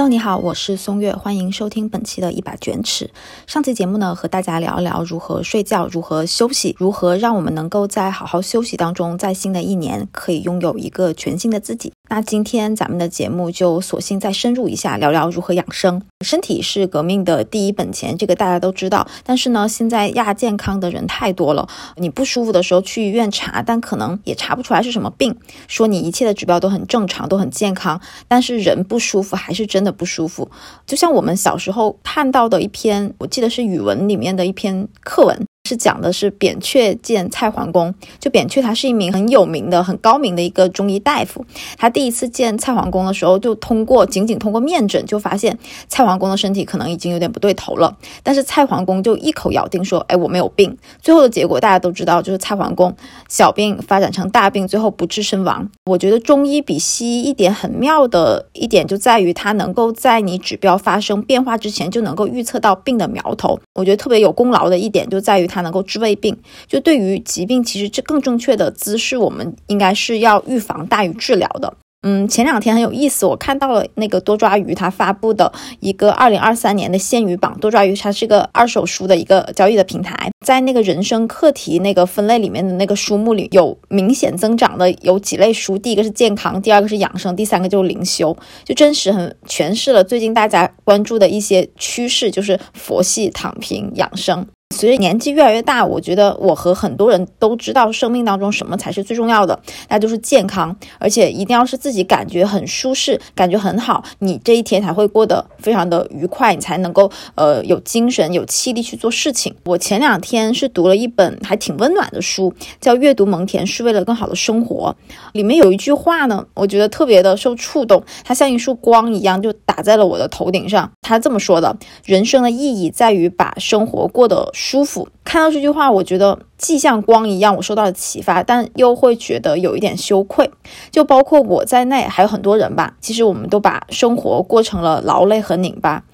Hello，你好，我是松月，欢迎收听本期的一把卷尺。上期节目呢，和大家聊一聊如何睡觉，如何休息，如何让我们能够在好好休息当中，在新的一年可以拥有一个全新的自己。那今天咱们的节目就索性再深入一下，聊聊如何养生。身体是革命的第一本钱，这个大家都知道。但是呢，现在亚健康的人太多了，你不舒服的时候去医院查，但可能也查不出来是什么病，说你一切的指标都很正常，都很健康，但是人不舒服还是真。的不舒服，就像我们小时候看到的一篇，我记得是语文里面的一篇课文。是讲的是扁鹊见蔡桓公，就扁鹊他是一名很有名的、很高明的一个中医大夫。他第一次见蔡桓公的时候，就通过仅仅通过面诊就发现蔡桓公的身体可能已经有点不对头了。但是蔡桓公就一口咬定说：“哎，我没有病。”最后的结果大家都知道，就是蔡桓公小病发展成大病，最后不治身亡。我觉得中医比西医一点很妙的一点就在于，它能够在你指标发生变化之前就能够预测到病的苗头。我觉得特别有功劳的一点就在于它。能够治胃病，就对于疾病，其实这更正确的姿势，我们应该是要预防大于治疗的。嗯，前两天很有意思，我看到了那个多抓鱼他发布的一个二零二三年的鲜鱼榜。多抓鱼它是个二手书的一个交易的平台，在那个人生课题那个分类里面的那个书目里有明显增长的有几类书，第一个是健康，第二个是养生，第三个就是灵修，就真实很诠释了最近大家关注的一些趋势，就是佛系、躺平、养生。随着年纪越来越大，我觉得我和很多人都知道，生命当中什么才是最重要的，那就是健康，而且一定要是自己感觉很舒适，感觉很好，你这一天才会过得非常的愉快，你才能够呃有精神、有气力去做事情。我前两天是读了一本还挺温暖的书，叫《阅读蒙恬是为了更好的生活》，里面有一句话呢，我觉得特别的受触动，它像一束光一样就打在了我的头顶上。他这么说的：人生的意义在于把生活过得。舒服，看到这句话，我觉得既像光一样，我受到了启发，但又会觉得有一点羞愧。就包括我在内，还有很多人吧，其实我们都把生活过成了劳累和拧巴，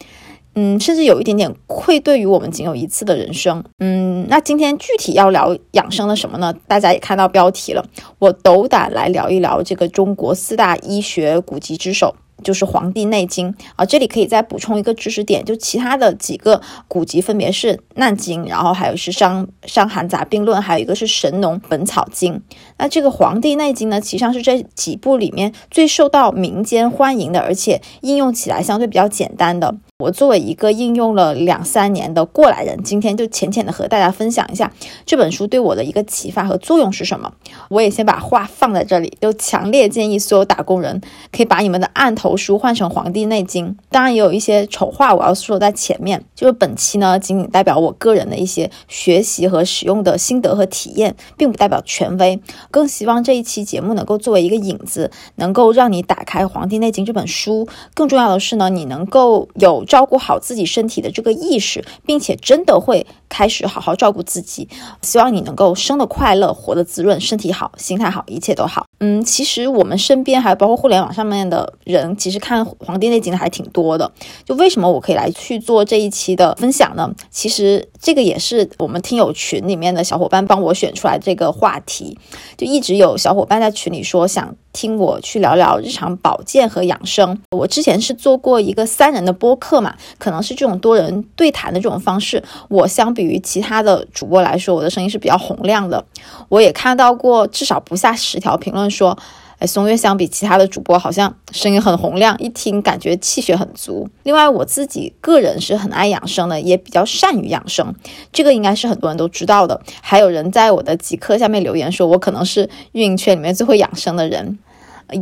嗯，甚至有一点点愧对于我们仅有一次的人生。嗯，那今天具体要聊养生的什么呢？大家也看到标题了，我斗胆来聊一聊这个中国四大医学古籍之首。就是《黄帝内经》啊，这里可以再补充一个知识点，就其他的几个古籍分别是《难经》，然后还有是《伤伤寒杂病论》，还有一个是《神农本草经》。那这个《黄帝内经》呢，实上是这几部里面最受到民间欢迎的，而且应用起来相对比较简单的。我作为一个应用了两三年的过来人，今天就浅浅的和大家分享一下这本书对我的一个启发和作用是什么。我也先把话放在这里，就强烈建议所有打工人可以把你们的案头书换成《黄帝内经》。当然，也有一些丑话我要说在前面，就是本期呢仅仅代表我个人的一些学习和使用的心得和体验，并不代表权威。更希望这一期节目能够作为一个引子，能够让你打开《黄帝内经》这本书。更重要的是呢，你能够有。照顾好自己身体的这个意识，并且真的会开始好好照顾自己。希望你能够生的快乐，活得滋润，身体好，心态好，一切都好。嗯，其实我们身边还包括互联网上面的人，其实看《黄帝内经》的还挺多的。就为什么我可以来去做这一期的分享呢？其实这个也是我们听友群里面的小伙伴帮我选出来这个话题。就一直有小伙伴在群里说想听我去聊聊日常保健和养生。我之前是做过一个三人的播客嘛，可能是这种多人对谈的这种方式。我相比于其他的主播来说，我的声音是比较洪亮的。我也看到过至少不下十条评论。说，哎，松月相比其他的主播，好像声音很洪亮，一听感觉气血很足。另外，我自己个人是很爱养生的，也比较善于养生，这个应该是很多人都知道的。还有人在我的极客下面留言说，我可能是运营圈里面最会养生的人。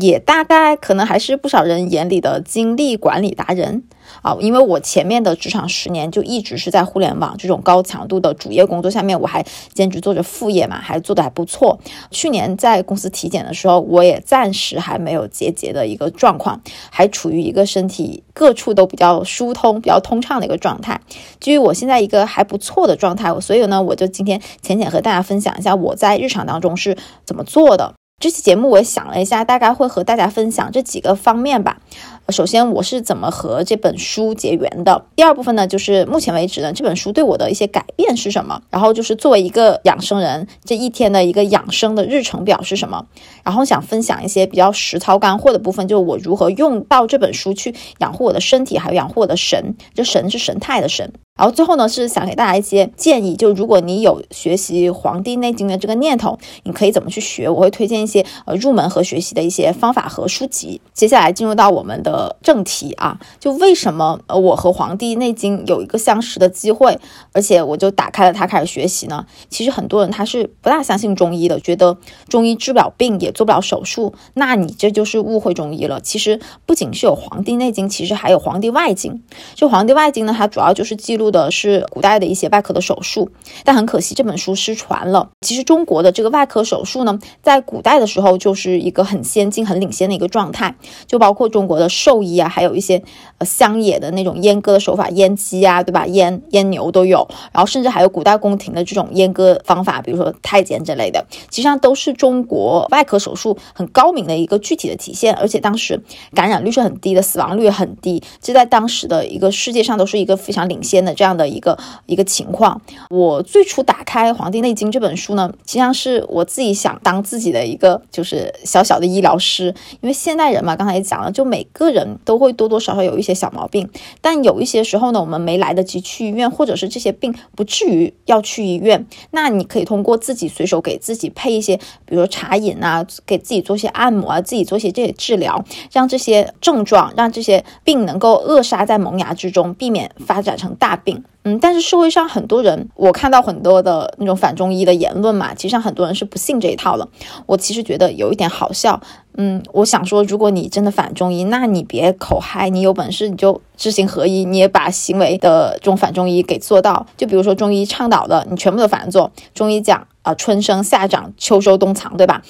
也大概可能还是不少人眼里的精力管理达人啊，因为我前面的职场十年就一直是在互联网这种高强度的主业工作下面，我还兼职做着副业嘛，还做的还不错。去年在公司体检的时候，我也暂时还没有结节的一个状况，还处于一个身体各处都比较疏通、比较通畅的一个状态。基于我现在一个还不错的状态，所以呢，我就今天浅浅和大家分享一下我在日常当中是怎么做的。这期节目我想了一下，大概会和大家分享这几个方面吧。首先，我是怎么和这本书结缘的？第二部分呢，就是目前为止呢，这本书对我的一些改变是什么？然后就是作为一个养生人，这一天的一个养生的日程表是什么？然后想分享一些比较实操干货的部分，就是我如何用到这本书去养护我的身体，还有养护我的神。这神是神态的神。然后最后呢，是想给大家一些建议，就如果你有学习《黄帝内经》的这个念头，你可以怎么去学？我会推荐一些呃入门和学习的一些方法和书籍。接下来进入到我们的正题啊，就为什么呃我和《黄帝内经》有一个相识的机会，而且我就打开了它开始学习呢？其实很多人他是不大相信中医的，觉得中医治不了病，也做不了手术，那你这就是误会中医了。其实不仅是有《黄帝内经》，其实还有《黄帝外经》。就《黄帝外经》呢，它主要就是记录。的是古代的一些外科的手术，但很可惜这本书失传了。其实中国的这个外科手术呢，在古代的时候就是一个很先进、很领先的一个状态，就包括中国的兽医啊，还有一些呃乡野的那种阉割的手法，阉鸡啊，对吧？阉阉牛都有，然后甚至还有古代宫廷的这种阉割方法，比如说太监之类的，实际上都是中国外科手术很高明的一个具体的体现。而且当时感染率是很低的，死亡率很低，这在当时的一个世界上都是一个非常领先的。这样的一个一个情况，我最初打开《黄帝内经》这本书呢，实际上是我自己想当自己的一个就是小小的医疗师，因为现代人嘛，刚才也讲了，就每个人都会多多少少有一些小毛病，但有一些时候呢，我们没来得及去医院，或者是这些病不至于要去医院，那你可以通过自己随手给自己配一些，比如说茶饮啊，给自己做些按摩啊，自己做些这些治疗，让这些症状，让这些病能够扼杀在萌芽之中，避免发展成大。病嗯，但是社会上很多人，我看到很多的那种反中医的言论嘛，其实上很多人是不信这一套了。我其实觉得有一点好笑，嗯，我想说，如果你真的反中医，那你别口嗨，你有本事你就知行合一，你也把行为的这种反中医给做到。就比如说中医倡导的，你全部都反着做。中医讲啊，春生夏长，秋收冬藏，对吧？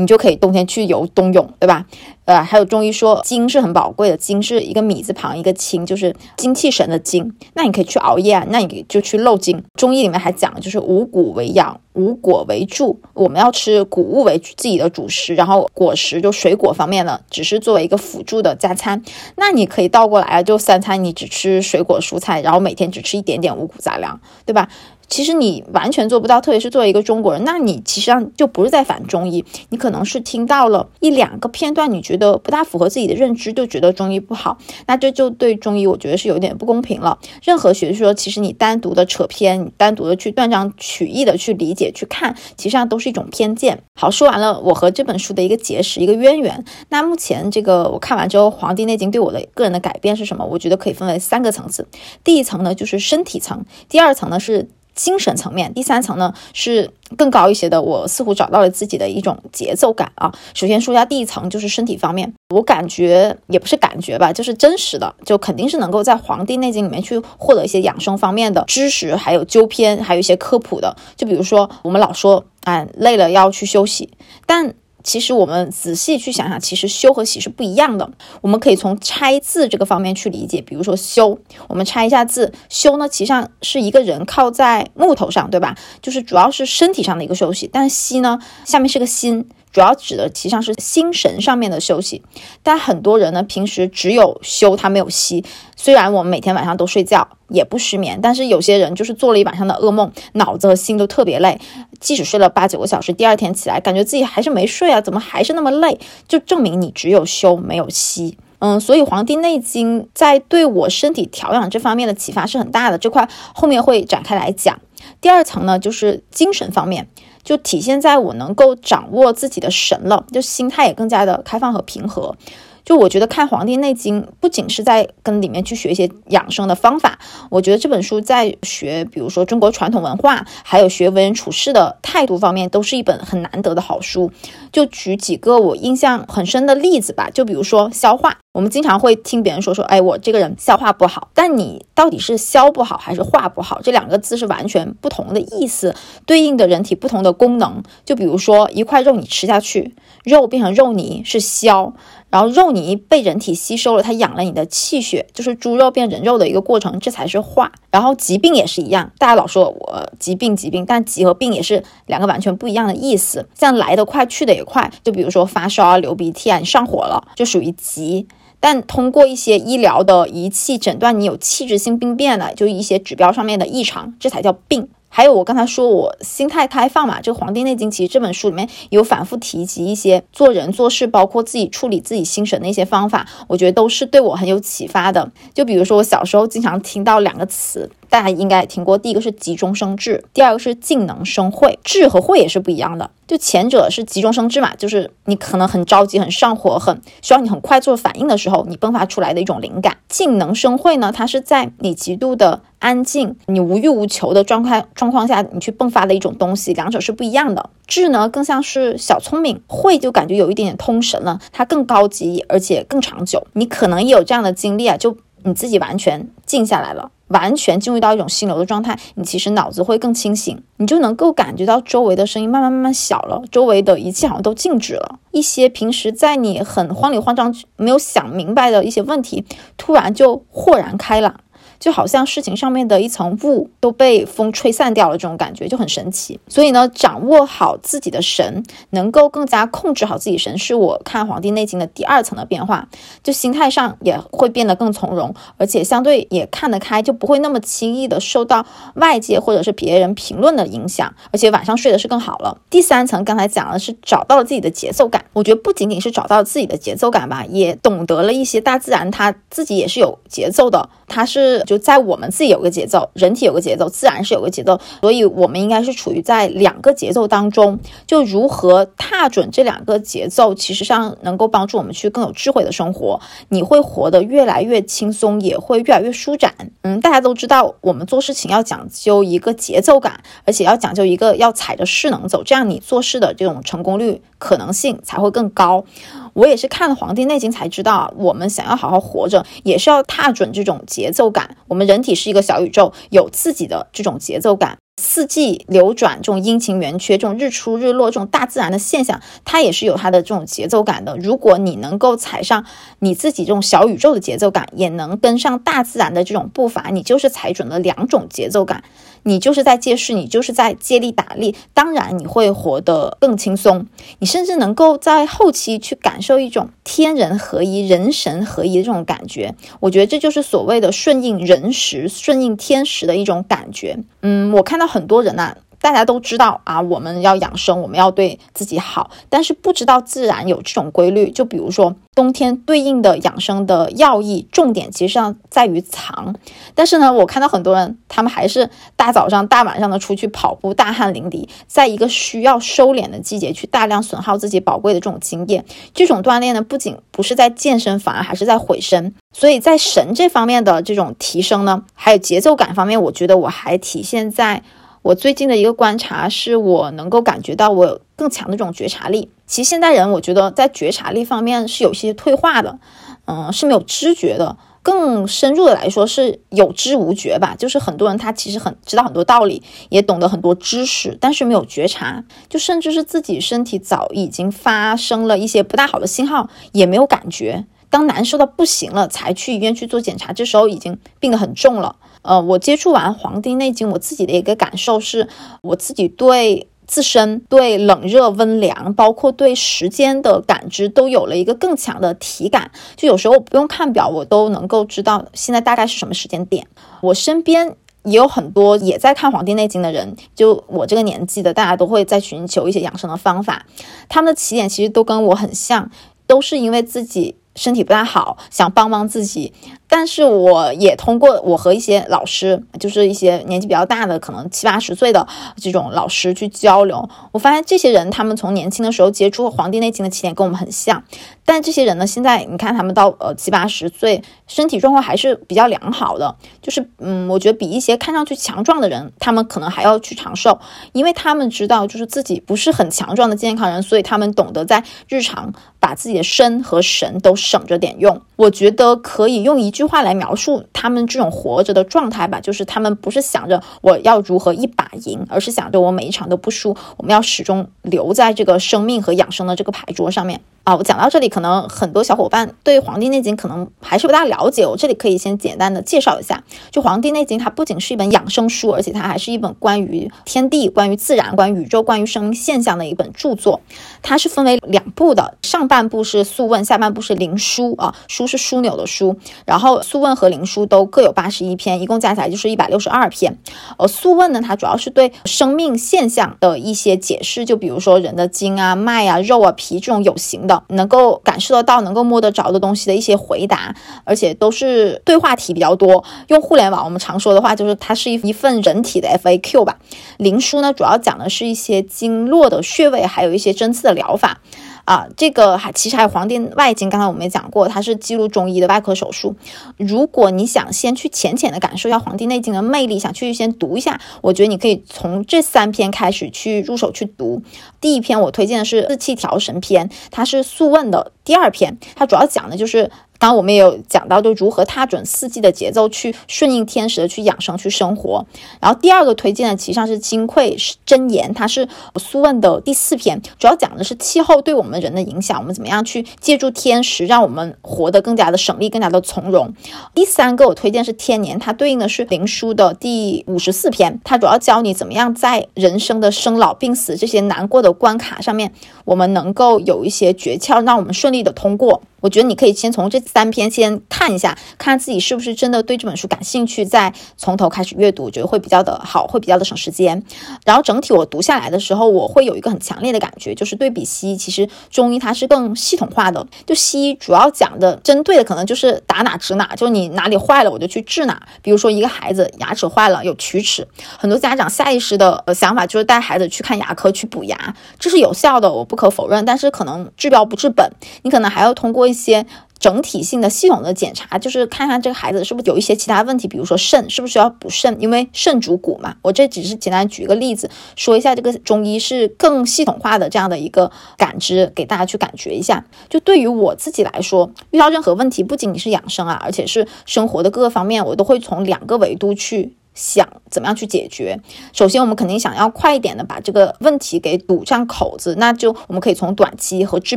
你就可以冬天去游冬泳，对吧？呃，还有中医说精是很宝贵的，精是一个米字旁一个清，就是精气神的精。那你可以去熬夜啊，那你就去漏精。中医里面还讲，就是五谷为养，五果为助。我们要吃谷物为自己的主食，然后果实就水果方面呢，只是作为一个辅助的加餐。那你可以倒过来啊，就三餐你只吃水果蔬菜，然后每天只吃一点点五谷杂粮，对吧？其实你完全做不到，特别是作为一个中国人，那你其实上就不是在反中医，你可能是听到了一两个片段，你觉得不大符合自己的认知，就觉得中医不好，那这就对中医我觉得是有点不公平了。任何学说，其实你单独的扯偏，你单独的去断章取义的去理解去看，其实上都是一种偏见。好，说完了我和这本书的一个结识，一个渊源。那目前这个我看完之后，《黄帝内经》对我的个人的改变是什么？我觉得可以分为三个层次。第一层呢，就是身体层；第二层呢是。精神层面，第三层呢是更高一些的。我似乎找到了自己的一种节奏感啊。首先说一下第一层，就是身体方面，我感觉也不是感觉吧，就是真实的，就肯定是能够在《黄帝内经》里面去获得一些养生方面的知识，还有纠偏，还有一些科普的。就比如说，我们老说，哎，累了要去休息，但。其实我们仔细去想想，其实修和洗是不一样的。我们可以从拆字这个方面去理解，比如说修，我们拆一下字，修呢，其实上是一个人靠在木头上，对吧？就是主要是身体上的一个休息。但息呢，下面是个心。主要指的其实上是心神上面的休息，但很多人呢平时只有休，他没有息。虽然我们每天晚上都睡觉，也不失眠，但是有些人就是做了一晚上的噩梦，脑子和心都特别累。即使睡了八九个小时，第二天起来感觉自己还是没睡啊，怎么还是那么累？就证明你只有休没有息。嗯，所以《黄帝内经》在对我身体调养这方面的启发是很大的，这块后面会展开来讲。第二层呢，就是精神方面。就体现在我能够掌握自己的神了，就心态也更加的开放和平和。就我觉得看《黄帝内经》不仅是在跟里面去学一些养生的方法，我觉得这本书在学，比如说中国传统文化，还有学为人处事的态度方面，都是一本很难得的好书。就举几个我印象很深的例子吧，就比如说消化，我们经常会听别人说说，哎，我这个人消化不好。但你到底是消不好还是化不好？这两个字是完全不同的意思，对应的人体不同的功能。就比如说一块肉你吃下去，肉变成肉泥是消，然后肉泥被人体吸收了，它养了你的气血，就是猪肉变人肉的一个过程，这才是化。然后疾病也是一样，大家老说我疾病疾病，但疾和病也是两个完全不一样的意思。像来得快去的也快，就比如说发烧啊、流鼻涕啊，你上火了，就属于疾。但通过一些医疗的仪器诊断你有器质性病变了，就一些指标上面的异常，这才叫病。还有我刚才说我心态开放嘛，这个《黄帝内经》其实这本书里面有反复提及一些做人做事，包括自己处理自己心神的一些方法，我觉得都是对我很有启发的。就比如说我小时候经常听到两个词。大家应该听过，第一个是急中生智，第二个是静能生慧。智和慧也是不一样的，就前者是急中生智嘛，就是你可能很着急、很上火、很需要你很快做反应的时候，你迸发出来的一种灵感。静能生慧呢，它是在你极度的安静、你无欲无求的状态状况下，你去迸发的一种东西，两者是不一样的。智呢，更像是小聪明；慧就感觉有一点点通神了，它更高级，而且更长久。你可能也有这样的经历啊，就你自己完全静下来了。完全进入到一种心流的状态，你其实脑子会更清醒，你就能够感觉到周围的声音慢慢慢慢小了，周围的一切好像都静止了。一些平时在你很慌里慌张没有想明白的一些问题，突然就豁然开朗。就好像事情上面的一层雾都被风吹散掉了，这种感觉就很神奇。所以呢，掌握好自己的神，能够更加控制好自己神，是我看《黄帝内经》的第二层的变化。就心态上也会变得更从容，而且相对也看得开，就不会那么轻易的受到外界或者是别人评论的影响，而且晚上睡的是更好了。第三层刚才讲的是找到了自己的节奏感，我觉得不仅仅是找到了自己的节奏感吧，也懂得了一些大自然它自己也是有节奏的，它是。就在我们自己有个节奏，人体有个节奏，自然是有个节奏，所以我们应该是处于在两个节奏当中，就如何踏准这两个节奏，其实上能够帮助我们去更有智慧的生活。你会活得越来越轻松，也会越来越舒展。嗯，大家都知道，我们做事情要讲究一个节奏感，而且要讲究一个要踩着势能走，这样你做事的这种成功率可能性才会更高。我也是看了《黄帝内经》才知道，我们想要好好活着，也是要踏准这种节奏感。我们人体是一个小宇宙，有自己的这种节奏感。四季流转，这种阴晴圆缺，这种日出日落，这种大自然的现象，它也是有它的这种节奏感的。如果你能够踩上你自己这种小宇宙的节奏感，也能跟上大自然的这种步伐，你就是踩准了两种节奏感。你就是在借势，你就是在借力打力，当然你会活得更轻松，你甚至能够在后期去感受一种天人合一、人神合一的这种感觉。我觉得这就是所谓的顺应人时、顺应天时的一种感觉。嗯，我看到很多人呐。大家都知道啊，我们要养生，我们要对自己好，但是不知道自然有这种规律。就比如说冬天对应的养生的要义，重点其实上在于藏。但是呢，我看到很多人，他们还是大早上、大晚上的出去跑步，大汗淋漓，在一个需要收敛的季节去大量损耗自己宝贵的这种精液。这种锻炼呢，不仅不是在健身，反而还是在毁身。所以在神这方面的这种提升呢，还有节奏感方面，我觉得我还体现在。我最近的一个观察是，我能够感觉到我更强的这种觉察力。其实现代人，我觉得在觉察力方面是有些退化的，嗯，是没有知觉的。更深入的来说，是有知无觉吧。就是很多人他其实很知道很多道理，也懂得很多知识，但是没有觉察，就甚至是自己身体早已经发生了一些不大好的信号，也没有感觉。当难受到不行了，才去医院去做检查，这时候已经病得很重了。呃，我接触完《黄帝内经》，我自己的一个感受是，我自己对自身、对冷热温凉，包括对时间的感知，都有了一个更强的体感。就有时候不用看表，我都能够知道现在大概是什么时间点。我身边也有很多也在看《黄帝内经》的人，就我这个年纪的，大家都会在寻求一些养生的方法。他们的起点其实都跟我很像，都是因为自己身体不太好，想帮帮自己。但是我也通过我和一些老师，就是一些年纪比较大的，可能七八十岁的这种老师去交流，我发现这些人他们从年轻的时候接触《黄帝内经》的起点跟我们很像，但这些人呢，现在你看他们到呃七八十岁，身体状况还是比较良好的，就是嗯，我觉得比一些看上去强壮的人，他们可能还要去长寿，因为他们知道就是自己不是很强壮的健康人，所以他们懂得在日常把自己的身和神都省着点用。我觉得可以用一句句话来描述他们这种活着的状态吧，就是他们不是想着我要如何一把赢，而是想着我每一场都不输，我们要始终留在这个生命和养生的这个牌桌上面。啊，我讲到这里，可能很多小伙伴对《黄帝内经》可能还是不大了解。我这里可以先简单的介绍一下，就《黄帝内经》，它不仅是一本养生书，而且它还是一本关于天地、关于自然、关于宇宙、关于生命现象的一本著作。它是分为两部的，上半部是《素问》，下半部是《灵枢》啊，书是枢纽的书。然后《素问》和《灵枢》都各有八十一篇，一共加起来就是一百六十二篇。呃，《素问》呢，它主要是对生命现象的一些解释，就比如说人的筋啊、脉啊、肉啊、皮这种有形的。能够感受得到、能够摸得着的东西的一些回答，而且都是对话题比较多。用互联网我们常说的话，就是它是一一份人体的 FAQ 吧。灵书呢，主要讲的是一些经络的穴位，还有一些针刺的疗法。啊，这个还其实还有《黄帝外经》，刚才我们也讲过，它是记录中医的外科手术。如果你想先去浅浅的感受一下《黄帝内经》的魅力，想去先读一下，我觉得你可以从这三篇开始去入手去读。第一篇我推荐的是《四气调神篇》，它是《素问》的第二篇，它主要讲的就是。刚刚我们也有讲到，就如何踏准四季的节奏，去顺应天时的去养生去生活。然后第二个推荐的，其实上是《金匮真言》，它是《苏问》的第四篇，主要讲的是气候对我们人的影响，我们怎么样去借助天时，让我们活得更加的省力，更加的从容。第三个我推荐是《天年》，它对应的是《灵书》的第五十四篇，它主要教你怎么样在人生的生老病死这些难过的关卡上面，我们能够有一些诀窍，让我们顺利的通过。我觉得你可以先从这三篇先看一下，看自己是不是真的对这本书感兴趣，再从头开始阅读，我觉得会比较的好，会比较的省时间。然后整体我读下来的时候，我会有一个很强烈的感觉，就是对比西医，其实中医它是更系统化的。就西医主要讲的针对的可能就是打哪治哪，就你哪里坏了我就去治哪。比如说一个孩子牙齿坏了有龋齿，很多家长下意识的呃想法就是带孩子去看牙科去补牙，这是有效的，我不可否认。但是可能治标不治本，你可能还要通过。一些整体性的系统的检查，就是看看这个孩子是不是有一些其他问题，比如说肾是不是要补肾，因为肾主骨嘛。我这只是简单举一个例子，说一下这个中医是更系统化的这样的一个感知，给大家去感觉一下。就对于我自己来说，遇到任何问题，不仅仅是养生啊，而且是生活的各个方面，我都会从两个维度去。想怎么样去解决？首先，我们肯定想要快一点的把这个问题给堵上口子，那就我们可以从短期和治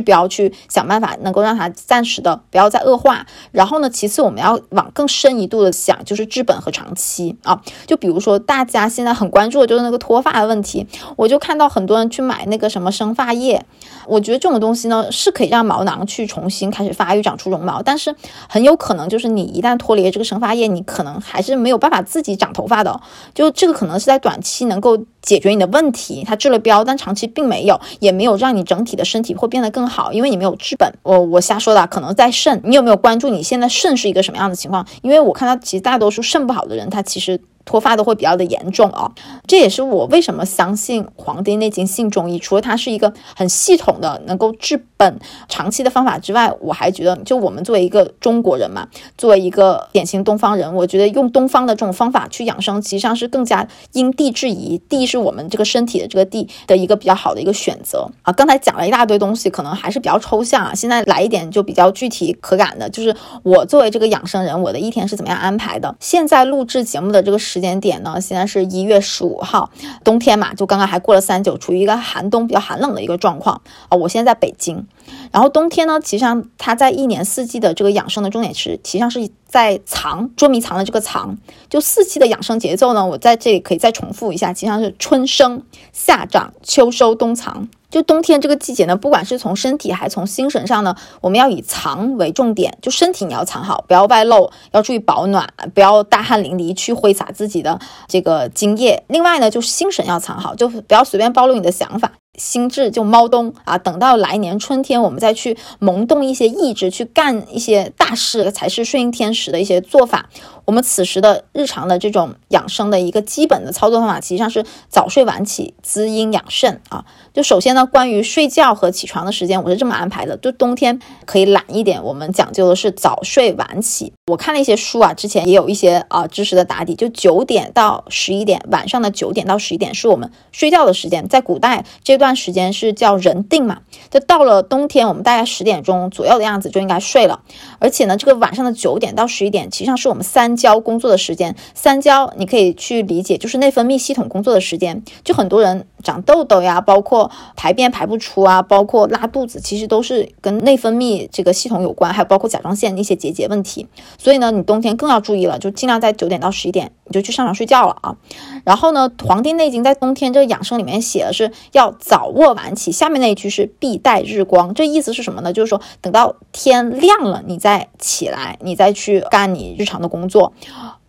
标去想办法，能够让它暂时的不要再恶化。然后呢，其次我们要往更深一度的想，就是治本和长期啊。就比如说大家现在很关注的就是那个脱发的问题，我就看到很多人去买那个什么生发液，我觉得这种东西呢是可以让毛囊去重新开始发育、长出绒毛，但是很有可能就是你一旦脱离这个生发液，你可能还是没有办法自己长头。头发的，就这个可能是在短期能够解决你的问题，它治了标，但长期并没有，也没有让你整体的身体会变得更好，因为你没有治本。我我瞎说的，可能在肾，你有没有关注你现在肾是一个什么样的情况？因为我看到其实大多数肾不好的人，他其实。脱发都会比较的严重啊，这也是我为什么相信《黄帝内经》信中医。除了它是一个很系统的能够治本长期的方法之外，我还觉得，就我们作为一个中国人嘛，作为一个典型东方人，我觉得用东方的这种方法去养生，实际上是更加因地制宜。地是我们这个身体的这个地的一个比较好的一个选择啊。刚才讲了一大堆东西，可能还是比较抽象啊。现在来一点就比较具体可感的，就是我作为这个养生人，我的一天是怎么样安排的。现在录制节目的这个。时时间点呢？现在是一月十五号，冬天嘛，就刚刚还过了三九，处于一个寒冬比较寒冷的一个状况啊。我现在在北京，然后冬天呢，其实上它在一年四季的这个养生的重点是，实际上是在藏捉迷藏的这个藏。就四季的养生节奏呢，我在这里可以再重复一下，实际上是春生、夏长、秋收、冬藏。就冬天这个季节呢，不管是从身体还从精神上呢，我们要以藏为重点。就身体你要藏好，不要外露，要注意保暖，不要大汗淋漓去挥洒自己的这个精液。另外呢，就是精神要藏好，就不要随便暴露你的想法。心智就猫冬啊，等到来年春天，我们再去萌动一些意志，去干一些大事，才是顺应天时的一些做法。我们此时的日常的这种养生的一个基本的操作方法，实际上是早睡晚起，滋阴养肾啊。就首先呢，关于睡觉和起床的时间，我是这么安排的：就冬天可以懒一点，我们讲究的是早睡晚起。我看了一些书啊，之前也有一些啊知识的打底，就九点到十一点，晚上的九点到十一点是我们睡觉的时间。在古代这段时间是叫人定嘛，就到了冬天，我们大概十点钟左右的样子就应该睡了。而且呢，这个晚上的九点到十一点，实际上是我们三。交工作的时间，三焦你可以去理解，就是内分泌系统工作的时间。就很多人长痘痘呀，包括排便排不出啊，包括拉肚子，其实都是跟内分泌这个系统有关，还有包括甲状腺一些结节问题。所以呢，你冬天更要注意了，就尽量在九点到十一点你就去上床睡觉了啊。然后呢，《黄帝内经》在冬天这个养生里面写的是要早卧晚起，下面那一句是必待日光，这意思是什么呢？就是说等到天亮了，你再起来，你再去干你日常的工作。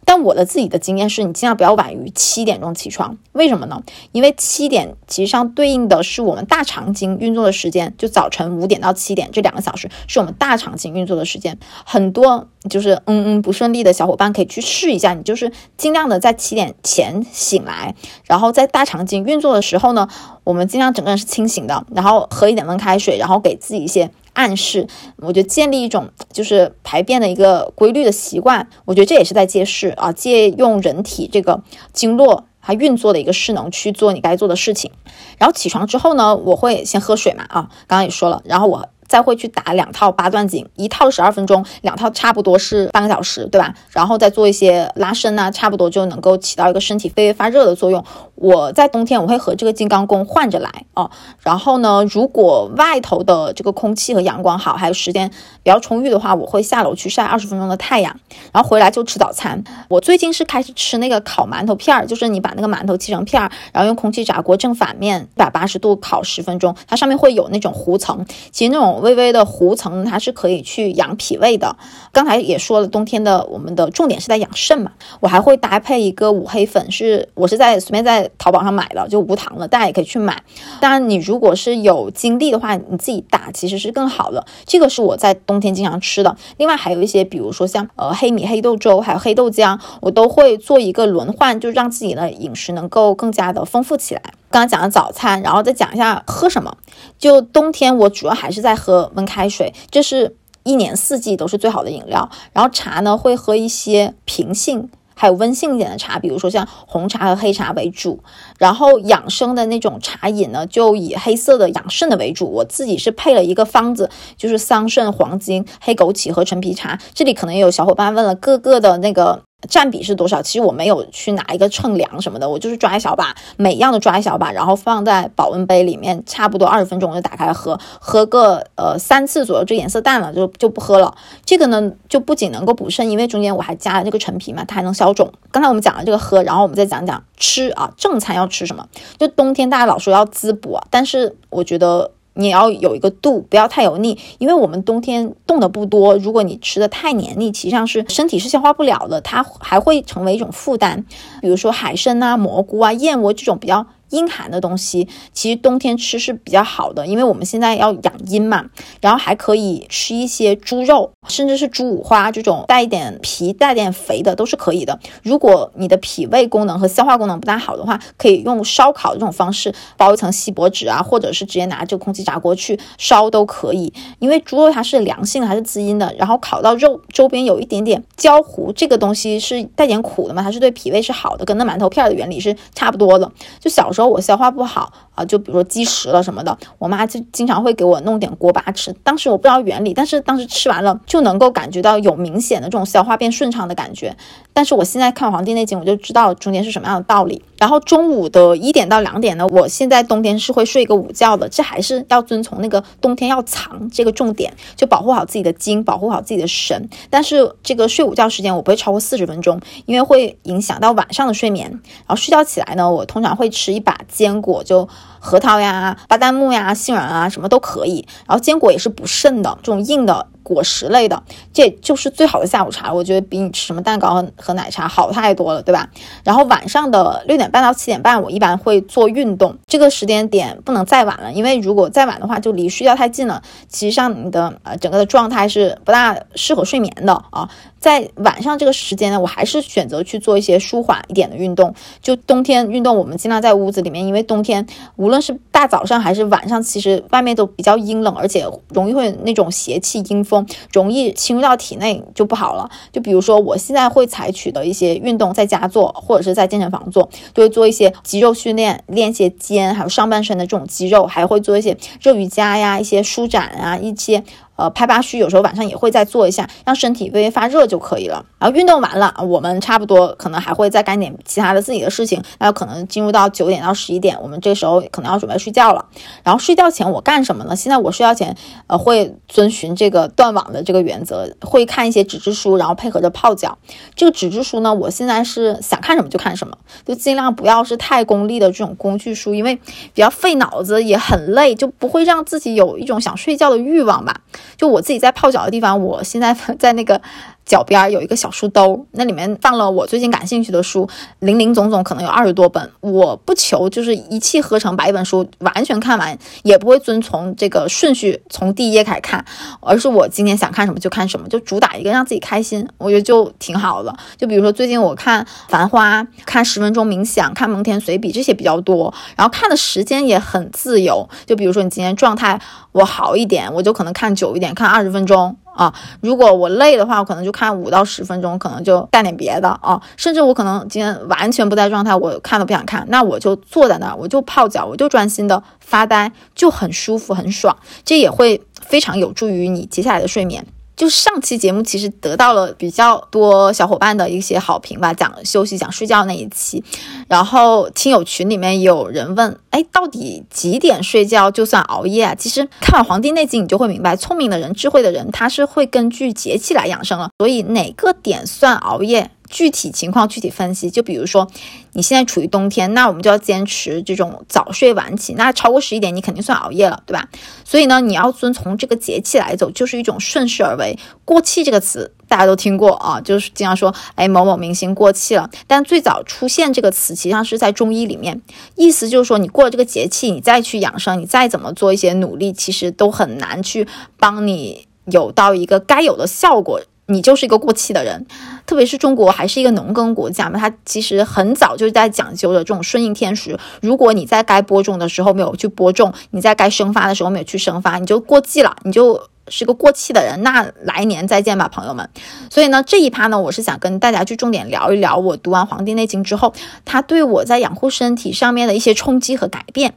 但我的自己的经验是，你尽量不要晚于七点钟起床。为什么呢？因为七点其实上对应的是我们大肠经运作的时间，就早晨五点到七点这两个小时是我们大肠经运作的时间。很多就是嗯嗯不顺利的小伙伴可以去试一下，你就是尽量的在七点前醒来，然后在大肠经运作的时候呢，我们尽量整个人是清醒的，然后喝一点温开水，然后给自己一些。暗示，我觉得建立一种就是排便的一个规律的习惯，我觉得这也是在借势啊，借用人体这个经络它运作的一个势能去做你该做的事情。然后起床之后呢，我会先喝水嘛啊，刚刚也说了，然后我。再会去打两套八段锦，一套十二分钟，两套差不多是半个小时，对吧？然后再做一些拉伸啊，差不多就能够起到一个身体微微发热的作用。我在冬天我会和这个金刚功换着来哦。然后呢，如果外头的这个空气和阳光好，还有时间比较充裕的话，我会下楼去晒二十分钟的太阳，然后回来就吃早餐。我最近是开始吃那个烤馒头片儿，就是你把那个馒头切成片儿，然后用空气炸锅正反面一百八十度烤十分钟，它上面会有那种糊层，其实那种。微微的糊层，它是可以去养脾胃的。刚才也说了，冬天的我们的重点是在养肾嘛。我还会搭配一个五黑粉，是我是在随便在淘宝上买的，就无糖的，大家也可以去买。当然，你如果是有精力的话，你自己打其实是更好的。这个是我在冬天经常吃的。另外还有一些，比如说像呃黑米黑豆粥，还有黑豆浆，我都会做一个轮换，就让自己的饮食能够更加的丰富起来。刚刚讲的早餐，然后再讲一下喝什么。就冬天，我主要还是在喝温开水，这是一年四季都是最好的饮料。然后茶呢，会喝一些平性还有温性一点的茶，比如说像红茶和黑茶为主。然后养生的那种茶饮呢，就以黑色的养肾的为主。我自己是配了一个方子，就是桑葚、黄精、黑枸杞和陈皮茶。这里可能有小伙伴问了，各个的那个。占比是多少？其实我没有去拿一个称量什么的，我就是抓一小把，每样都抓一小把，然后放在保温杯里面，差不多二十分钟我就打开喝，喝个呃三次左右，这颜色淡了就就不喝了。这个呢就不仅能够补肾，因为中间我还加了这个陈皮嘛，它还能消肿。刚才我们讲了这个喝，然后我们再讲讲吃啊，正餐要吃什么？就冬天大家老说要滋补，但是我觉得。你要有一个度，不要太油腻，因为我们冬天动的不多。如果你吃的太黏腻，实际上是身体是消化不了的，它还会成为一种负担。比如说海参啊、蘑菇啊、燕窝这种比较。阴寒的东西，其实冬天吃是比较好的，因为我们现在要养阴嘛。然后还可以吃一些猪肉，甚至是猪五花这种带一点皮、带点肥的都是可以的。如果你的脾胃功能和消化功能不大好的话，可以用烧烤这种方式包一层锡箔纸啊，或者是直接拿这个空气炸锅去烧都可以。因为猪肉它是凉性的，还是滋阴的。然后烤到肉周边有一点点焦糊，这个东西是带点苦的嘛，它是对脾胃是好的，跟那馒头片的原理是差不多的。就小时候我消化不好啊，就比如说积食了什么的，我妈就经常会给我弄点锅巴吃。当时我不知道原理，但是当时吃完了就能够感觉到有明显的这种消化变顺畅的感觉。但是我现在看《黄帝内经》，我就知道中间是什么样的道理。然后中午的一点到两点呢，我现在冬天是会睡一个午觉的，这还是要遵从那个冬天要藏这个重点，就保护好自己的精，保护好自己的神。但是这个睡午觉时间我不会超过四十分钟，因为会影响到晚上的睡眠。然后睡觉起来呢，我通常会吃一把。坚果就核桃呀、巴旦木呀、杏仁啊，什么都可以。然后坚果也是补肾的，这种硬的果实类的，这就是最好的下午茶。我觉得比你吃什么蛋糕和奶茶好太多了，对吧？然后晚上的六点半到七点半，我一般会做运动，这个时间点不能再晚了，因为如果再晚的话，就离睡觉太近了，其实上你的呃整个的状态是不大适合睡眠的啊。在晚上这个时间呢，我还是选择去做一些舒缓一点的运动。就冬天运动，我们尽量在屋子里面，因为冬天无论是大早上还是晚上，其实外面都比较阴冷，而且容易会那种邪气阴风，容易侵入到体内就不好了。就比如说我现在会采取的一些运动，在家做或者是在健身房做，就会做一些肌肉训练，练一些肩，还有上半身的这种肌肉，还会做一些热瑜伽呀，一些舒展啊，一些。呃，拍八虚有时候晚上也会再做一下，让身体微微发热就可以了。然后运动完了，我们差不多可能还会再干点其他的自己的事情。那可能进入到九点到十一点，我们这时候可能要准备睡觉了。然后睡觉前我干什么呢？现在我睡觉前呃会遵循这个断网的这个原则，会看一些纸质书，然后配合着泡脚。这个纸质书呢，我现在是想看什么就看什么，就尽量不要是太功利的这种工具书，因为比较费脑子也很累，就不会让自己有一种想睡觉的欲望吧。就我自己在泡脚的地方，我现在 在那个脚边有一个小书兜，那里面放了我最近感兴趣的书，零零总总可能有二十多本。我不求就是一气呵成把一本书完全看完，也不会遵从这个顺序从第一页开始看，而是我今天想看什么就看什么，就主打一个让自己开心，我觉得就挺好的。就比如说最近我看《繁花》，看十分钟冥想，看蒙田随笔这些比较多，然后看的时间也很自由。就比如说你今天状态。我好一点，我就可能看久一点，看二十分钟啊。如果我累的话，我可能就看五到十分钟，可能就干点别的啊。甚至我可能今天完全不在状态，我看都不想看，那我就坐在那儿，我就泡脚，我就专心的发呆，就很舒服很爽。这也会非常有助于你接下来的睡眠。就上期节目其实得到了比较多小伙伴的一些好评吧，讲休息、讲睡觉那一期，然后亲友群里面有人问，哎，到底几点睡觉就算熬夜啊？其实看完《黄帝内经》，你就会明白，聪明的人、智慧的人，他是会根据节气来养生了。所以哪个点算熬夜？具体情况具体分析，就比如说你现在处于冬天，那我们就要坚持这种早睡晚起，那超过十一点你肯定算熬夜了，对吧？所以呢，你要遵从这个节气来走，就是一种顺势而为。过气这个词大家都听过啊，就是经常说，哎，某某明星过气了。但最早出现这个词，实际上是在中医里面，意思就是说，你过了这个节气，你再去养生，你再怎么做一些努力，其实都很难去帮你有到一个该有的效果。你就是一个过气的人，特别是中国还是一个农耕国家嘛，它其实很早就在讲究的这种顺应天时。如果你在该播种的时候没有去播种，你在该生发的时候没有去生发，你就过季了，你就是个过气的人。那来年再见吧，朋友们。所以呢，这一趴呢，我是想跟大家去重点聊一聊，我读完《黄帝内经》之后，它对我在养护身体上面的一些冲击和改变。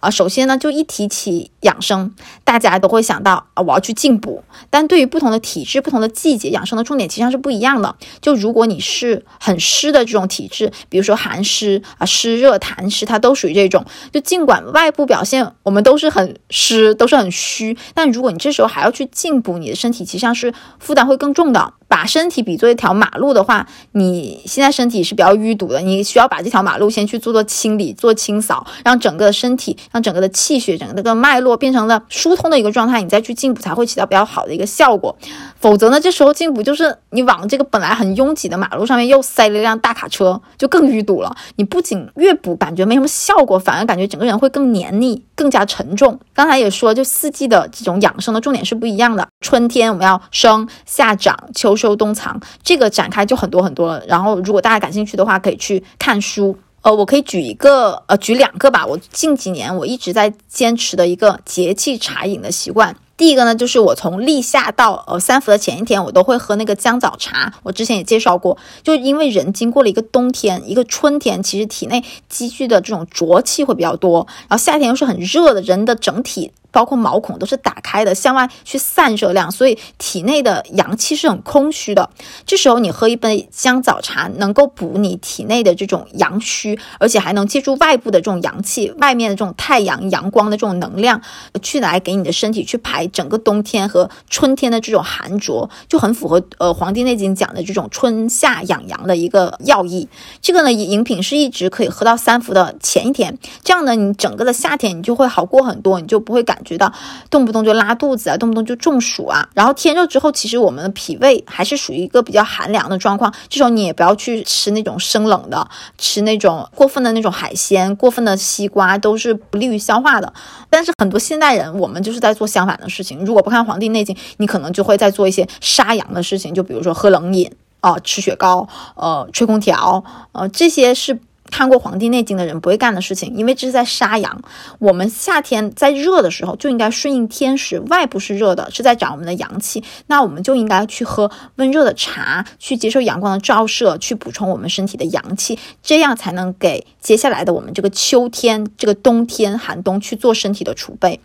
啊，首先呢，就一提起养生，大家都会想到啊，我要去进补。但对于不同的体质、不同的季节，养生的重点其实上是不一样的。就如果你是很湿的这种体质，比如说寒湿啊、湿热痰湿，它都属于这种。就尽管外部表现我们都是很湿，都是很虚，但如果你这时候还要去进补，你的身体其实上是负担会更重的。把身体比作一条马路的话，你现在身体是比较淤堵的，你需要把这条马路先去做做清理、做清扫，让整个身体、让整个的气血、整个的脉络变成了疏通的一个状态，你再去进补才会起到比较好的一个效果。否则呢，这时候进补就是你往这个本来很拥挤的马路上面又塞了一辆大卡车，就更淤堵了。你不仅越补感觉没什么效果，反而感觉整个人会更黏腻、更加沉重。刚才也说，就四季的这种养生的重点是不一样的。春天我们要生、夏长、秋。收冬藏，这个展开就很多很多了。然后，如果大家感兴趣的话，可以去看书。呃，我可以举一个，呃，举两个吧。我近几年我一直在坚持的一个节气茶饮的习惯。第一个呢，就是我从立夏到呃三伏的前一天，我都会喝那个姜枣茶。我之前也介绍过，就因为人经过了一个冬天，一个春天，其实体内积聚的这种浊气会比较多。然后夏天又是很热的，人的整体。包括毛孔都是打开的，向外去散热量，所以体内的阳气是很空虚的。这时候你喝一杯姜枣茶，能够补你体内的这种阳虚，而且还能借助外部的这种阳气，外面的这种太阳阳光的这种能量，去来给你的身体去排整个冬天和春天的这种寒浊，就很符合呃《黄帝内经》讲的这种春夏养阳的一个要义。这个呢，饮品是一直可以喝到三伏的前一天，这样呢，你整个的夏天你就会好过很多，你就不会感。感觉到动不动就拉肚子啊，动不动就中暑啊。然后天热之后，其实我们的脾胃还是属于一个比较寒凉的状况，这时候你也不要去吃那种生冷的，吃那种过分的那种海鲜、过分的西瓜都是不利于消化的。但是很多现代人，我们就是在做相反的事情。如果不看《黄帝内经》，你可能就会在做一些杀阳的事情，就比如说喝冷饮啊、吃雪糕、呃、吹空调，呃，这些是。看过《黄帝内经》的人不会干的事情，因为这是在杀阳。我们夏天在热的时候就应该顺应天时，外部是热的，是在长我们的阳气，那我们就应该去喝温热的茶，去接受阳光的照射，去补充我们身体的阳气，这样才能给接下来的我们这个秋天、这个冬天寒冬去做身体的储备。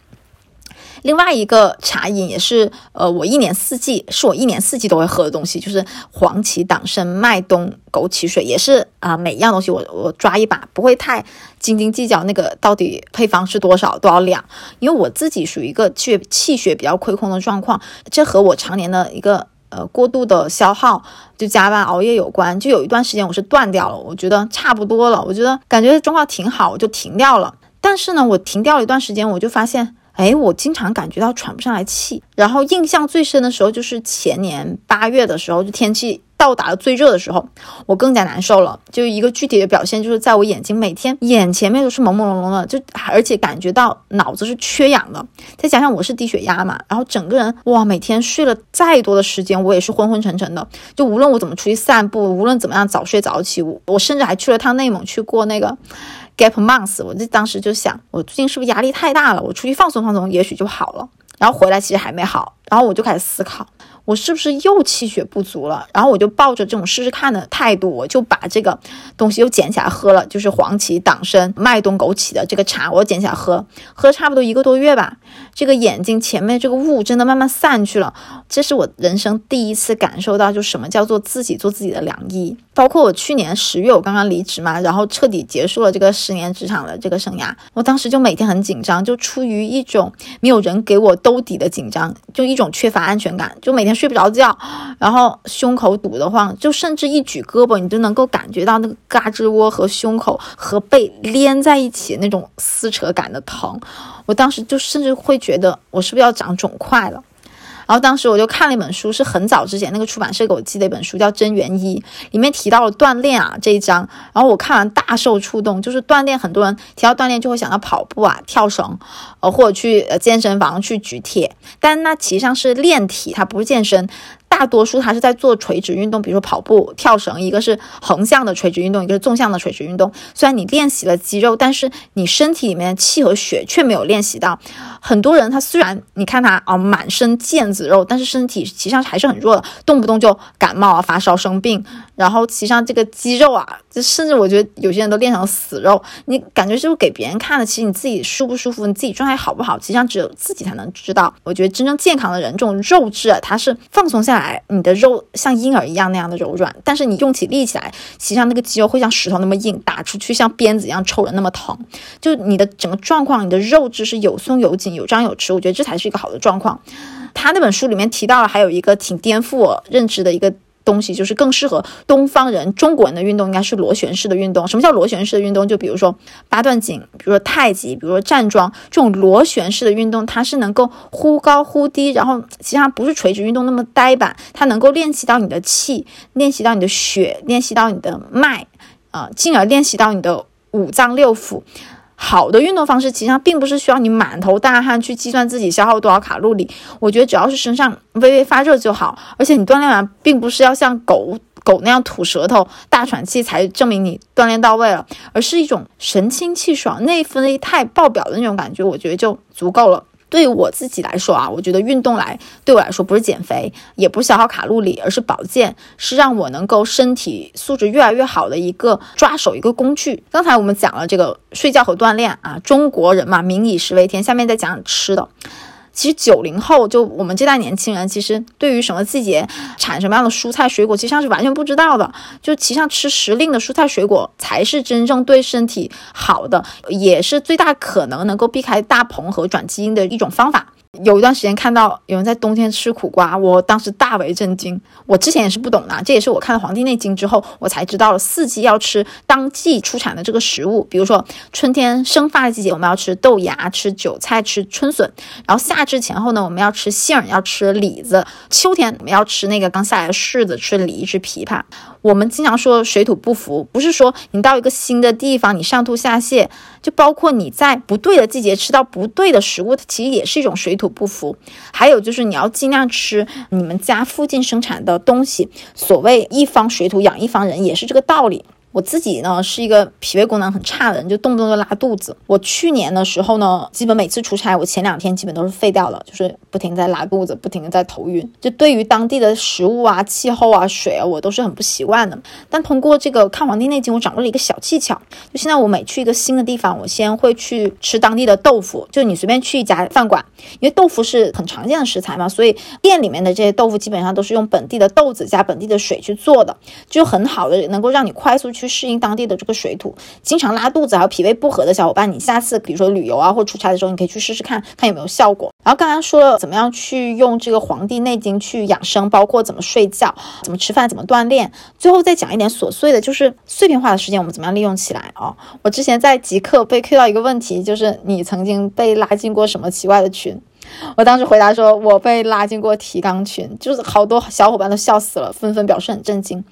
另外一个茶饮也是，呃，我一年四季是我一年四季都会喝的东西，就是黄芪、党参、麦冬、枸杞水，也是啊，每一样东西我我抓一把，不会太斤斤计较那个到底配方是多少多少两，因为我自己属于一个气气血比较亏空的状况，这和我常年的一个呃过度的消耗，就加班熬夜有关。就有一段时间我是断掉了，我觉得差不多了，我觉得感觉状况挺好，我就停掉了。但是呢，我停掉了一段时间，我就发现。哎，我经常感觉到喘不上来气，然后印象最深的时候就是前年八月的时候，就天气到达了最热的时候，我更加难受了。就一个具体的表现，就是在我眼睛每天眼前面都是朦朦胧胧的，就而且感觉到脑子是缺氧的。再加上我是低血压嘛，然后整个人哇，每天睡了再多的时间，我也是昏昏沉沉的。就无论我怎么出去散步，无论怎么样早睡早起，我我甚至还去了趟内蒙去过那个。Gap month，我就当时就想，我最近是不是压力太大了？我出去放松放松，也许就好了。然后回来其实还没好，然后我就开始思考。我是不是又气血不足了？然后我就抱着这种试试看的态度，我就把这个东西又捡起来喝了，就是黄芪、党参、麦冬、枸杞的这个茶，我捡起来喝，喝差不多一个多月吧。这个眼睛前面这个雾真的慢慢散去了，这是我人生第一次感受到，就什么叫做自己做自己的良医。包括我去年十月，我刚刚离职嘛，然后彻底结束了这个十年职场的这个生涯，我当时就每天很紧张，就出于一种没有人给我兜底的紧张，就一种缺乏安全感，就每天。睡不着觉，然后胸口堵得慌，就甚至一举胳膊，你都能够感觉到那个胳肢窝和胸口和背连在一起那种撕扯感的疼。我当时就甚至会觉得，我是不是要长肿块了？然后当时我就看了一本书，是很早之前那个出版社给我寄的一本书，叫《真元一》，里面提到了锻炼啊这一章。然后我看完大受触动，就是锻炼，很多人提到锻炼就会想到跑步啊、跳绳，呃或者去呃健身房去举铁，但那其实上是练体，它不是健身。大多数他是在做垂直运动，比如说跑步、跳绳，一个是横向的垂直运动，一个是纵向的垂直运动。虽然你练习了肌肉，但是你身体里面气和血却没有练习到。很多人他虽然你看他啊满身腱子肉，但是身体实际上还是很弱的，动不动就感冒啊、发烧、生病。然后其实上这个肌肉啊，就甚至我觉得有些人都练成死肉。你感觉就是给别人看的，其实你自己舒不舒服，你自己状态好不好，实际上只有自己才能知道。我觉得真正健康的人，这种肉质啊，它是放松下来。你的肉像婴儿一样那样的柔软，但是你用起力起来，实际上那个肌肉会像石头那么硬，打出去像鞭子一样抽人那么疼。就你的整个状况，你的肉质是有松有紧、有张有弛，我觉得这才是一个好的状况。他那本书里面提到了还有一个挺颠覆我认知的一个。东西就是更适合东方人、中国人的运动，应该是螺旋式的运动。什么叫螺旋式的运动？就比如说八段锦，比如说太极，比如说站桩，这种螺旋式的运动，它是能够忽高忽低，然后其实它不是垂直运动那么呆板，它能够练习到你的气，练习到你的血，练习到你的脉，啊，进而练习到你的五脏六腑。好的运动方式，其实上并不是需要你满头大汗去计算自己消耗多少卡路里。我觉得只要是身上微微发热就好，而且你锻炼完，并不是要像狗狗那样吐舌头、大喘气才证明你锻炼到位了，而是一种神清气爽、内分泌太爆表的那种感觉，我觉得就足够了。对于我自己来说啊，我觉得运动来对我来说不是减肥，也不是消耗卡路里，而是保健，是让我能够身体素质越来越好的一个抓手一个工具。刚才我们讲了这个睡觉和锻炼啊，中国人嘛，民以食为天。下面再讲讲吃的。其实九零后就我们这代年轻人，其实对于什么季节产什么样的蔬菜水果，其实上是完全不知道的。就其实上吃时令的蔬菜水果才是真正对身体好的，也是最大可能能够避开大棚和转基因的一种方法。有一段时间看到有人在冬天吃苦瓜，我当时大为震惊。我之前也是不懂的，这也是我看了《黄帝内经》之后，我才知道了四季要吃当季出产的这个食物。比如说春天生发的季节，我们要吃豆芽、吃韭菜、吃春笋；然后夏至前后呢，我们要吃杏、要吃李子；秋天我们要吃那个刚下来的柿子、吃梨、吃枇杷。我们经常说水土不服，不是说你到一个新的地方，你上吐下泻，就包括你在不对的季节吃到不对的食物，它其实也是一种水土不服。还有就是你要尽量吃你们家附近生产的东西。所谓一方水土养一方人，也是这个道理。我自己呢是一个脾胃功能很差的人，就动不动就拉肚子。我去年的时候呢，基本每次出差，我前两天基本都是废掉了，就是不停在拉肚子，不停的在头晕。就对于当地的食物啊、气候啊、水啊，我都是很不习惯的。但通过这个看《黄帝内经》，我掌握了一个小技巧。就现在我每去一个新的地方，我先会去吃当地的豆腐。就你随便去一家饭馆，因为豆腐是很常见的食材嘛，所以店里面的这些豆腐基本上都是用本地的豆子加本地的水去做的，就很好的能够让你快速去。去适应当地的这个水土，经常拉肚子还有脾胃不和的小伙伴，你下次比如说旅游啊或出差的时候，你可以去试试看看有没有效果。然后刚刚说了怎么样去用这个《黄帝内经》去养生，包括怎么睡觉、怎么吃饭、怎么锻炼。最后再讲一点琐碎的，就是碎片化的时间我们怎么样利用起来啊？我之前在极客被 Q 到一个问题，就是你曾经被拉进过什么奇怪的群？我当时回答说，我被拉进过提纲群，就是好多小伙伴都笑死了，纷纷表示很震惊。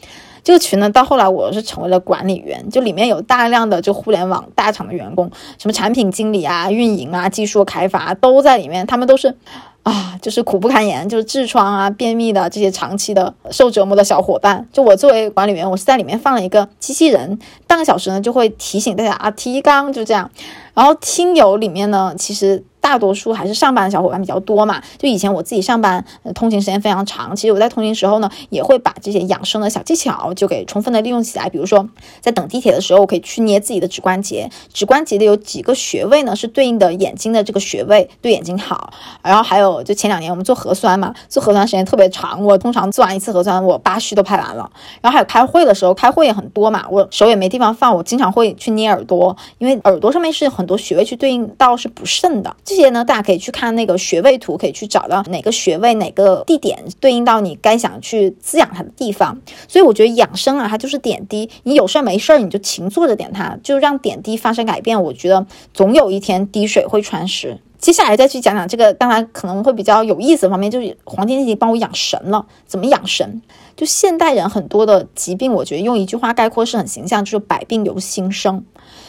这个群呢，到后来我是成为了管理员，就里面有大量的就互联网大厂的员工，什么产品经理啊、运营啊、技术开发都在里面，他们都是啊，就是苦不堪言，就是痔疮啊、便秘的这些长期的受折磨的小伙伴。就我作为管理员，我是在里面放了一个机器人，半个小时呢就会提醒大家啊提纲，就这样。然后听友里面呢，其实。大多数还是上班的小伙伴比较多嘛，就以前我自己上班，通勤时间非常长。其实我在通勤时候呢，也会把这些养生的小技巧就给充分的利用起来。比如说，在等地铁的时候，我可以去捏自己的指关节，指关节的有几个穴位呢，是对应的眼睛的这个穴位，对眼睛好。然后还有，就前两年我们做核酸嘛，做核酸时间特别长，我通常做完一次核酸，我八虚都拍完了。然后还有开会的时候，开会也很多嘛，我手也没地方放，我经常会去捏耳朵，因为耳朵上面是很多穴位去对应到是补肾的。这些呢，大家可以去看那个穴位图，可以去找到哪个穴位、哪个地点对应到你该想去滋养它的地方。所以我觉得养生啊，它就是点滴。你有事儿没事儿，你就勤做着点它，就让点滴发生改变。我觉得总有一天滴水会穿石。接下来再去讲讲这个，当然可能会比较有意思的方面，就是《黄帝内经》帮我养神了。怎么养神？就现代人很多的疾病，我觉得用一句话概括是很形象，就是百病由心生。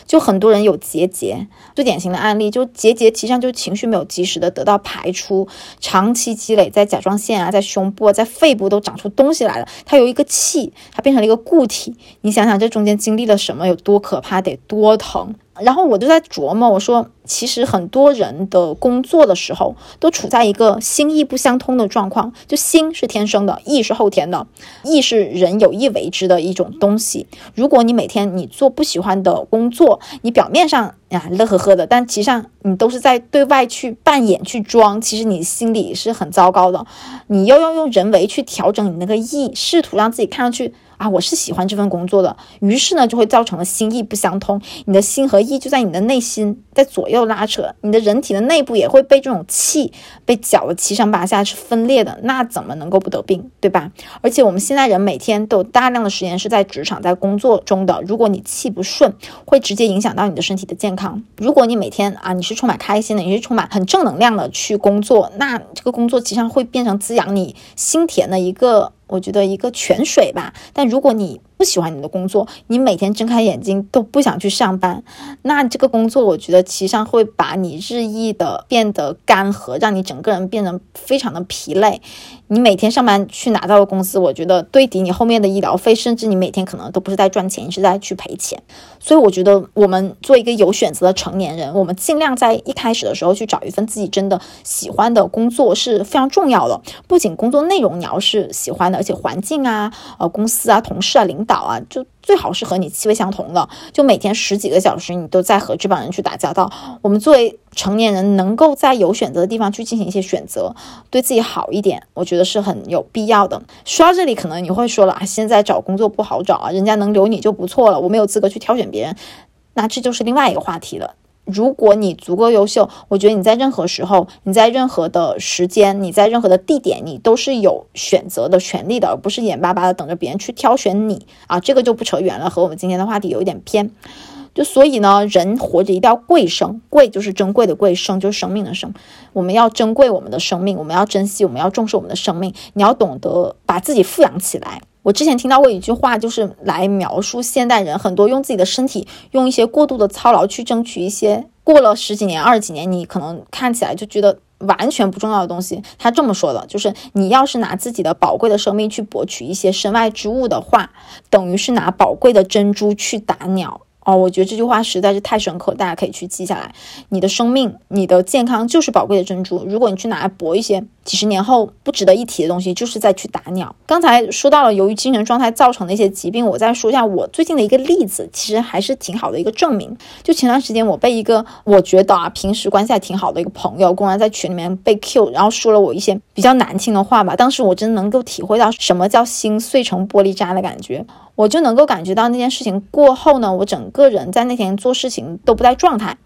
就很多人有结节，最典型的案例就结节，其实上就是情绪没有及时的得到排出，长期积累在甲状腺啊，在胸部、在肺部都长出东西来了。它由一个气，它变成了一个固体。你想想这中间经历了什么，有多可怕，得多疼。然后我就在琢磨，我说其实很多人的工作的时候都处在一个心意不相通的状况，就心是天生的，意是后天的，意是人有意为之的一种东西。如果你每天你做不喜欢的工作，你表面上呀乐呵呵的，但其实上你都是在对外去扮演去装，其实你心里是很糟糕的。你又要用人为去调整你那个意，试图让自己看上去。啊，我是喜欢这份工作的，于是呢，就会造成了心意不相通。你的心和意就在你的内心在左右拉扯，你的人体的内部也会被这种气被搅得七上八下，是分裂的。那怎么能够不得病，对吧？而且我们现在人每天都有大量的时间是在职场、在工作中的，如果你气不顺，会直接影响到你的身体的健康。如果你每天啊，你是充满开心的，你是充满很正能量的去工作，那这个工作其实上会变成滋养你心田的一个。我觉得一个泉水吧，但如果你不喜欢你的工作，你每天睁开眼睛都不想去上班，那这个工作我觉得其实上会把你日益的变得干涸，让你整个人变得非常的疲累。你每天上班去拿到的工资，我觉得对抵你后面的医疗费，甚至你每天可能都不是在赚钱，你是在去赔钱。所以我觉得我们做一个有选择的成年人，我们尽量在一开始的时候去找一份自己真的喜欢的工作是非常重要的。不仅工作内容你要是喜欢的，而且环境啊、呃公司啊、同事啊、领导啊，就。最好是和你气味相同的，就每天十几个小时，你都在和这帮人去打交道。我们作为成年人，能够在有选择的地方去进行一些选择，对自己好一点，我觉得是很有必要的。说到这里，可能你会说了啊，现在找工作不好找啊，人家能留你就不错了，我没有资格去挑选别人，那这就是另外一个话题了。如果你足够优秀，我觉得你在任何时候，你在任何的时间，你在任何的地点，你都是有选择的权利的，而不是眼巴巴的等着别人去挑选你啊。这个就不扯远了，和我们今天的话题有一点偏。就所以呢，人活着一定要贵生，贵就是珍贵的贵，生就是生命的生。我们要珍贵我们的生命，我们要珍惜，我们要重视我们的生命。你要懂得把自己富养起来。我之前听到过一句话，就是来描述现代人很多用自己的身体，用一些过度的操劳去争取一些过了十几年、二十几年，你可能看起来就觉得完全不重要的东西。他这么说的，就是你要是拿自己的宝贵的生命去博取一些身外之物的话，等于是拿宝贵的珍珠去打鸟。哦，我觉得这句话实在是太深刻，大家可以去记下来。你的生命、你的健康就是宝贵的珍珠，如果你去拿来博一些几十年后不值得一提的东西，就是在去打鸟。刚才说到了由于精神状态造成的一些疾病，我再说一下我最近的一个例子，其实还是挺好的一个证明。就前段时间我被一个我觉得啊平时关系还挺好的一个朋友，公然在群里面被 Q，然后说了我一些比较难听的话吧。当时我真的能够体会到什么叫心碎成玻璃渣的感觉。我就能够感觉到那件事情过后呢，我整个人在那天做事情都不在状态。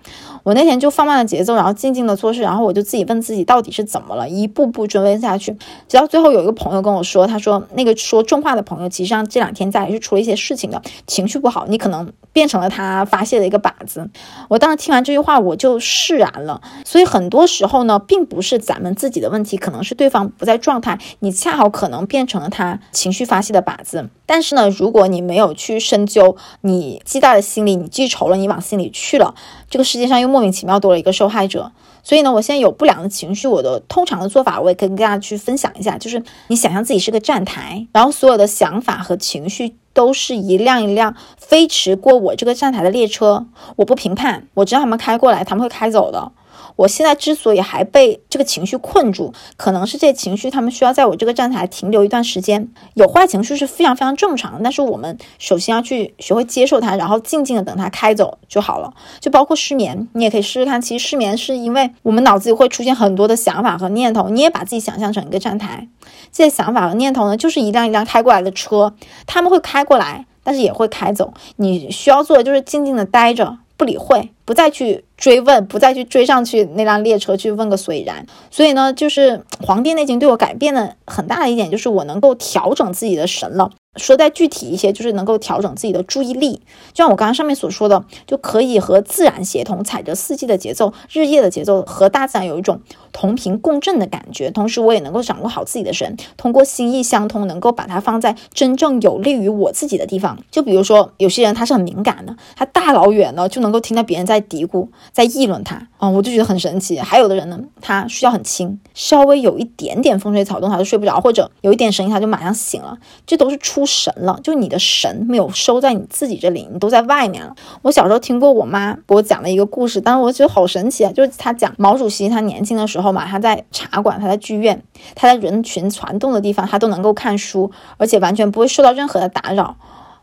我那天就放慢了节奏，然后静静的做事，然后我就自己问自己到底是怎么了，一步步追问下去，直到最后有一个朋友跟我说，他说那个说重话的朋友，其实上这两天家里是出了一些事情的，情绪不好，你可能变成了他发泄的一个靶子。我当时听完这句话，我就释然了。所以很多时候呢，并不是咱们自己的问题，可能是对方不在状态，你恰好可能变成了他情绪发泄的靶子。但是呢，如果你没有去深究，你记在了心里，你记仇了，你往心里去了，这个世界上又莫名其妙多了一个受害者。所以呢，我现在有不良的情绪，我的通常的做法，我也可以跟大家去分享一下，就是你想象自己是个站台，然后所有的想法和情绪都是一辆一辆飞驰过我这个站台的列车。我不评判，我知道他们开过来，他们会开走的。我现在之所以还被这个情绪困住，可能是这些情绪他们需要在我这个站台停留一段时间。有坏情绪是非常非常正常的，但是我们首先要去学会接受它，然后静静的等它开走就好了。就包括失眠，你也可以试试看。其实失眠是因为我们脑子里会出现很多的想法和念头，你也把自己想象成一个站台，这些想法和念头呢，就是一辆一辆开过来的车，他们会开过来，但是也会开走。你需要做的就是静静的待着，不理会，不再去。追问，不再去追上去那辆列车去问个所以然。所以呢，就是《黄帝内经》对我改变的很大的一点，就是我能够调整自己的神了。说再具体一些，就是能够调整自己的注意力。就像我刚刚上面所说的，就可以和自然协同，踩着四季的节奏、日夜的节奏，和大自然有一种同频共振的感觉。同时，我也能够掌握好自己的神，通过心意相通，能够把它放在真正有利于我自己的地方。就比如说，有些人他是很敏感的，他大老远呢就能够听到别人在嘀咕。在议论他啊，我就觉得很神奇。还有的人呢，他睡觉很轻，稍微有一点点风吹草动他就睡不着，或者有一点声音他就马上醒了，这都是出神了。就你的神没有收在你自己这里，你都在外面了。我小时候听过我妈给我讲了一个故事，但是我觉得好神奇啊。就是她讲毛主席他年轻的时候嘛，他在茶馆，他在剧院，他在人群攒动的地方，他都能够看书，而且完全不会受到任何的打扰。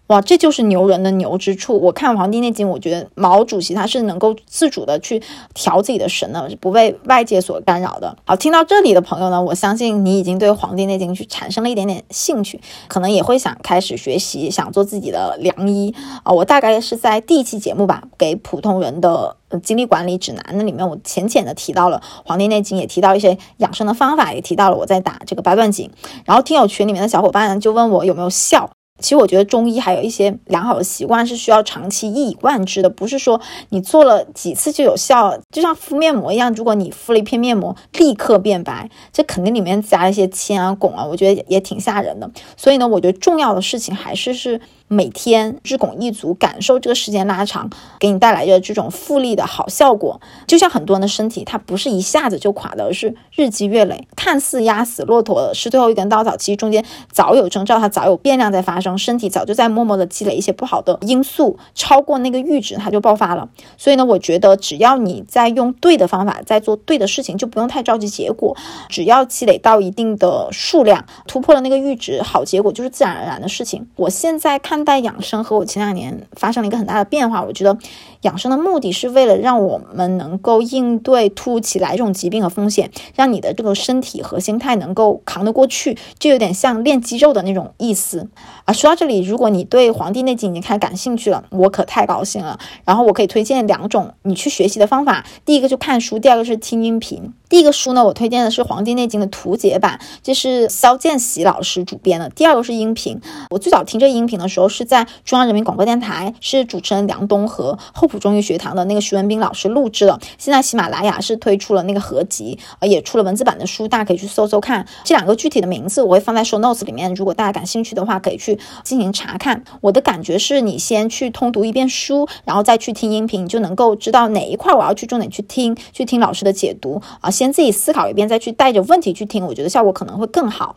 哇，这就是牛人的牛之处。我看《黄帝内经》，我觉得毛主席他是能够自主的去调自己的神的，不被外界所干扰的。好，听到这里的朋友呢，我相信你已经对《黄帝内经》去产生了一点点兴趣，可能也会想开始学习，想做自己的良医啊。我大概是在第一期节目吧，给普通人的精力管理指南那里面，我浅浅的提到了《黄帝内经》，也提到一些养生的方法，也提到了我在打这个八段锦。然后听友群里面的小伙伴就问我有没有效。其实我觉得中医还有一些良好的习惯是需要长期一以贯之的，不是说你做了几次就有效。就像敷面膜一样，如果你敷了一片面膜立刻变白，这肯定里面加一些铅啊、汞啊，我觉得也挺吓人的。所以呢，我觉得重要的事情还是是。每天日拱一卒，感受这个时间拉长给你带来的这种复利的好效果。就像很多人的身体，它不是一下子就垮的，而是日积月累。看似压死骆驼是最后一根稻草，其实中间早有征兆，它早有变量在发生，身体早就在默默的积累一些不好的因素，超过那个阈值，它就爆发了。所以呢，我觉得只要你在用对的方法，在做对的事情，就不用太着急结果。只要积累到一定的数量，突破了那个阈值，好结果就是自然而然的事情。我现在看。在养生和我前两年发生了一个很大的变化，我觉得养生的目的是为了让我们能够应对突如其来这种疾病和风险，让你的这个身体和心态能够扛得过去，就有点像练肌肉的那种意思啊。说到这里，如果你对《黄帝内经》已经开始感兴趣了，我可太高兴了。然后我可以推荐两种你去学习的方法，第一个就看书，第二个是听音频。第一个书呢，我推荐的是《黄帝内经》的图解版，这是肖建喜老师主编的。第二个是音频，我最早听这音频的时候是在中央人民广播电台，是主持人梁冬和后中医学堂的那个徐文斌老师录制的。现在喜马拉雅是推出了那个合集，呃，也出了文字版的书，大家可以去搜搜看。这两个具体的名字我会放在 show notes 里面，如果大家感兴趣的话，可以去进行查看。我的感觉是你先去通读一遍书，然后再去听音频，你就能够知道哪一块我要去重点去听，去听老师的解读啊。先自己思考一遍，再去带着问题去听，我觉得效果可能会更好。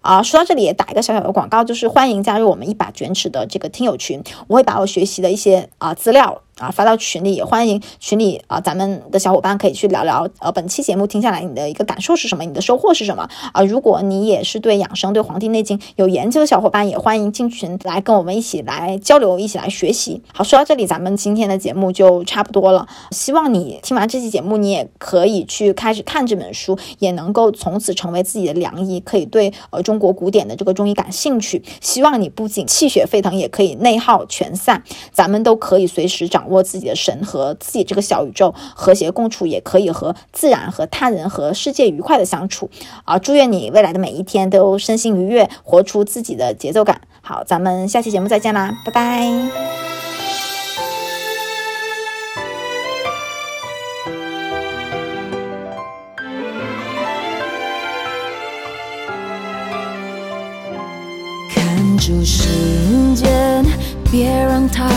啊，说到这里也打一个小小的广告，就是欢迎加入我们一把卷尺的这个听友群，我会把我学习的一些啊资料。啊，发到群里也欢迎群里啊，咱们的小伙伴可以去聊聊。呃，本期节目听下来，你的一个感受是什么？你的收获是什么？啊，如果你也是对养生、对《黄帝内经》有研究的小伙伴，也欢迎进群来跟我们一起来交流，一起来学习。好，说到这里，咱们今天的节目就差不多了。希望你听完这期节目，你也可以去开始看这本书，也能够从此成为自己的良医，可以对呃中国古典的这个中医感兴趣。希望你不仅气血沸腾，也可以内耗全散，咱们都可以随时掌。握自己的神和自己这个小宇宙和谐共处，也可以和自然、和他人、和世界愉快的相处啊！祝愿你未来的每一天都身心愉悦，活出自己的节奏感。好，咱们下期节目再见啦，拜拜。看住时间，别让它。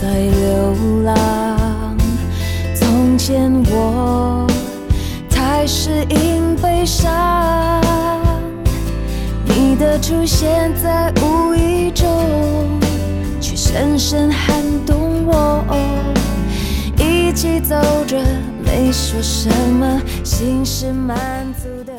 在流浪，从前我太适应悲伤，你的出现在无意中，却深深撼动我。一起走着，没说什么，心是满足的。